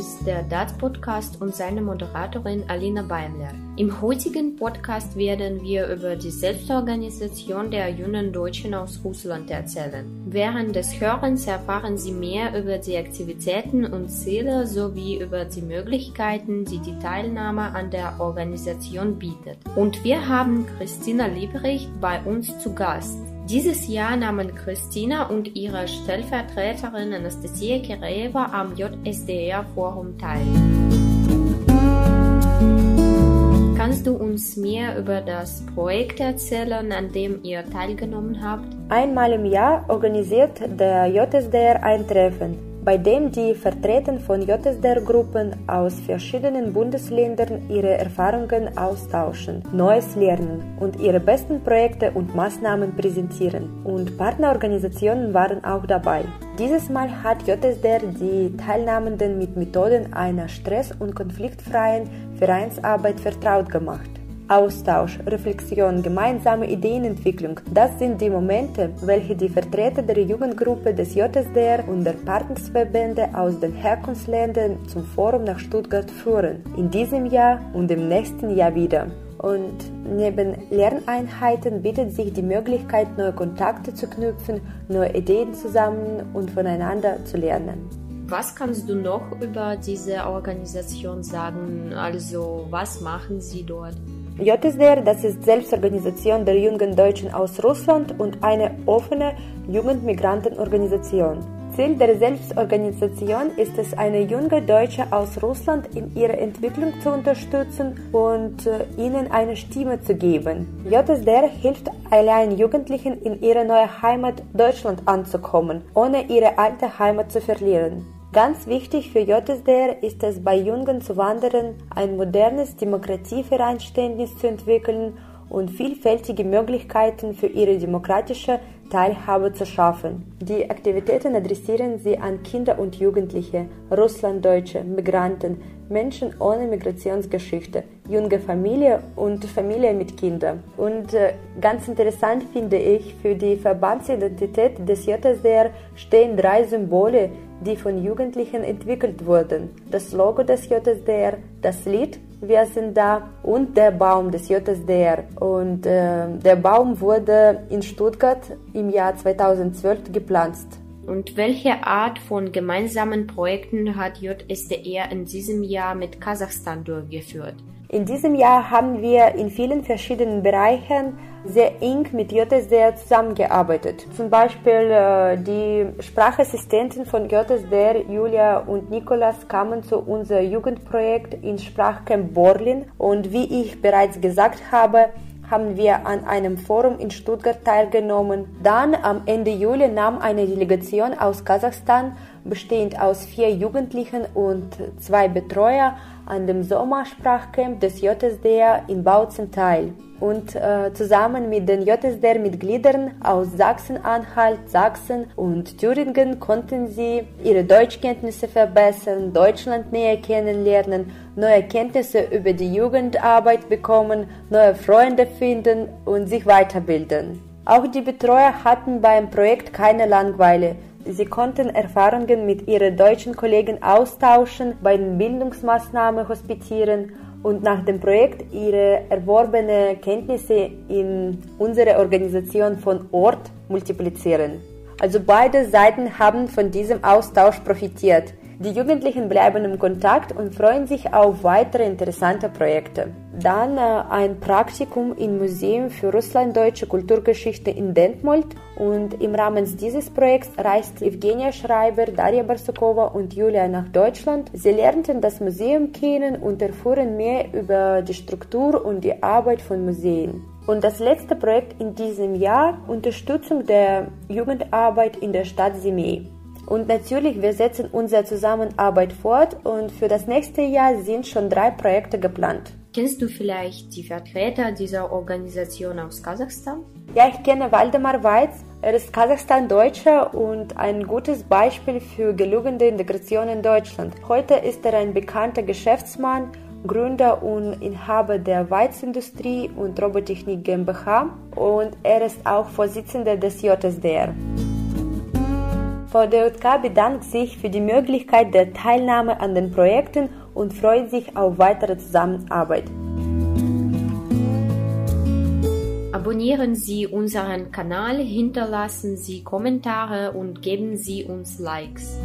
ist der DATS Podcast und seine Moderatorin Alina Beimler. Im heutigen Podcast werden wir über die Selbstorganisation der jungen Deutschen aus Russland erzählen. Während des Hörens erfahren Sie mehr über die Aktivitäten und Ziele sowie über die Möglichkeiten, die die Teilnahme an der Organisation bietet. Und wir haben Christina Lieberich bei uns zu Gast. Dieses Jahr nahmen Christina und ihre Stellvertreterin Anastasia Kireva am JSDR-Forum teil. Kannst du uns mehr über das Projekt erzählen, an dem ihr teilgenommen habt? Einmal im Jahr organisiert der JSDR ein Treffen bei dem die Vertreter von JSDR-Gruppen aus verschiedenen Bundesländern ihre Erfahrungen austauschen, Neues lernen und ihre besten Projekte und Maßnahmen präsentieren. Und Partnerorganisationen waren auch dabei. Dieses Mal hat JSDR die Teilnehmenden mit Methoden einer stress- und konfliktfreien Vereinsarbeit vertraut gemacht. Austausch, Reflexion, gemeinsame Ideenentwicklung, das sind die Momente, welche die Vertreter der Jugendgruppe des JSDR und der Partnersverbände aus den Herkunftsländern zum Forum nach Stuttgart führen. In diesem Jahr und im nächsten Jahr wieder. Und neben Lerneinheiten bietet sich die Möglichkeit, neue Kontakte zu knüpfen, neue Ideen zusammen und voneinander zu lernen. Was kannst du noch über diese Organisation sagen? Also, was machen sie dort? JSDR, das ist Selbstorganisation der jungen Deutschen aus Russland und eine offene Jugendmigrantenorganisation. Ziel der Selbstorganisation ist es, eine junge Deutsche aus Russland in ihrer Entwicklung zu unterstützen und äh, ihnen eine Stimme zu geben. JSDR hilft allein Jugendlichen in ihre neue Heimat Deutschland anzukommen, ohne ihre alte Heimat zu verlieren. Ganz wichtig für JSDR ist es bei jungen Zuwanderern, ein modernes Demokratievereinständnis zu entwickeln und vielfältige Möglichkeiten für ihre demokratische Teilhabe zu schaffen. Die Aktivitäten adressieren sie an Kinder und Jugendliche, Russlanddeutsche, Migranten, Menschen ohne Migrationsgeschichte, junge Familie und Familie mit Kindern. Und äh, ganz interessant finde ich, für die Verbandsidentität des JSDR stehen drei Symbole, die von Jugendlichen entwickelt wurden. Das Logo des JSDR, das Lied Wir sind da und der Baum des JSDR. Und äh, der Baum wurde in Stuttgart im Jahr 2012 gepflanzt. Und welche Art von gemeinsamen Projekten hat JSDR in diesem Jahr mit Kasachstan durchgeführt? In diesem Jahr haben wir in vielen verschiedenen Bereichen sehr eng mit JSDR zusammengearbeitet. Zum Beispiel äh, die Sprachassistenten von JSDR, Julia und Nikolas, kamen zu unserem Jugendprojekt in Sprachcamp Borlin und wie ich bereits gesagt habe, haben wir an einem Forum in Stuttgart teilgenommen. Dann am Ende Juli nahm eine Delegation aus Kasachstan, bestehend aus vier Jugendlichen und zwei Betreuer, an dem Sommersprachcamp des JSDR in Bautzen teil und äh, zusammen mit den JSDR-Mitgliedern aus Sachsen-Anhalt, Sachsen und Thüringen konnten sie ihre Deutschkenntnisse verbessern, Deutschland näher kennenlernen, neue Kenntnisse über die Jugendarbeit bekommen, neue Freunde finden und sich weiterbilden. Auch die Betreuer hatten beim Projekt keine Langweile. Sie konnten Erfahrungen mit ihren deutschen Kollegen austauschen, bei den Bildungsmaßnahmen hospitieren und nach dem Projekt ihre erworbene Kenntnisse in unsere Organisation von Ort multiplizieren. Also beide Seiten haben von diesem Austausch profitiert. Die Jugendlichen bleiben im Kontakt und freuen sich auf weitere interessante Projekte. Dann äh, ein Praktikum im Museum für russlanddeutsche Kulturgeschichte in Detmold und im Rahmen dieses Projekts reist Evgenia Schreiber, Daria Barsukova und Julia nach Deutschland. Sie lernten das Museum kennen und erfuhren mehr über die Struktur und die Arbeit von Museen. Und das letzte Projekt in diesem Jahr, Unterstützung der Jugendarbeit in der Stadt Simei. Und natürlich, wir setzen unsere Zusammenarbeit fort und für das nächste Jahr sind schon drei Projekte geplant. Kennst du vielleicht die Vertreter dieser Organisation aus Kasachstan? Ja, ich kenne Waldemar Weiz. Er ist Kasachstan-Deutscher und ein gutes Beispiel für gelungene Integration in Deutschland. Heute ist er ein bekannter Geschäftsmann, Gründer und Inhaber der Weizindustrie und Robotechnik GmbH und er ist auch Vorsitzender des JSDR. VDJK bedankt sich für die Möglichkeit der Teilnahme an den Projekten und freut sich auf weitere Zusammenarbeit. Abonnieren Sie unseren Kanal, hinterlassen Sie Kommentare und geben Sie uns Likes.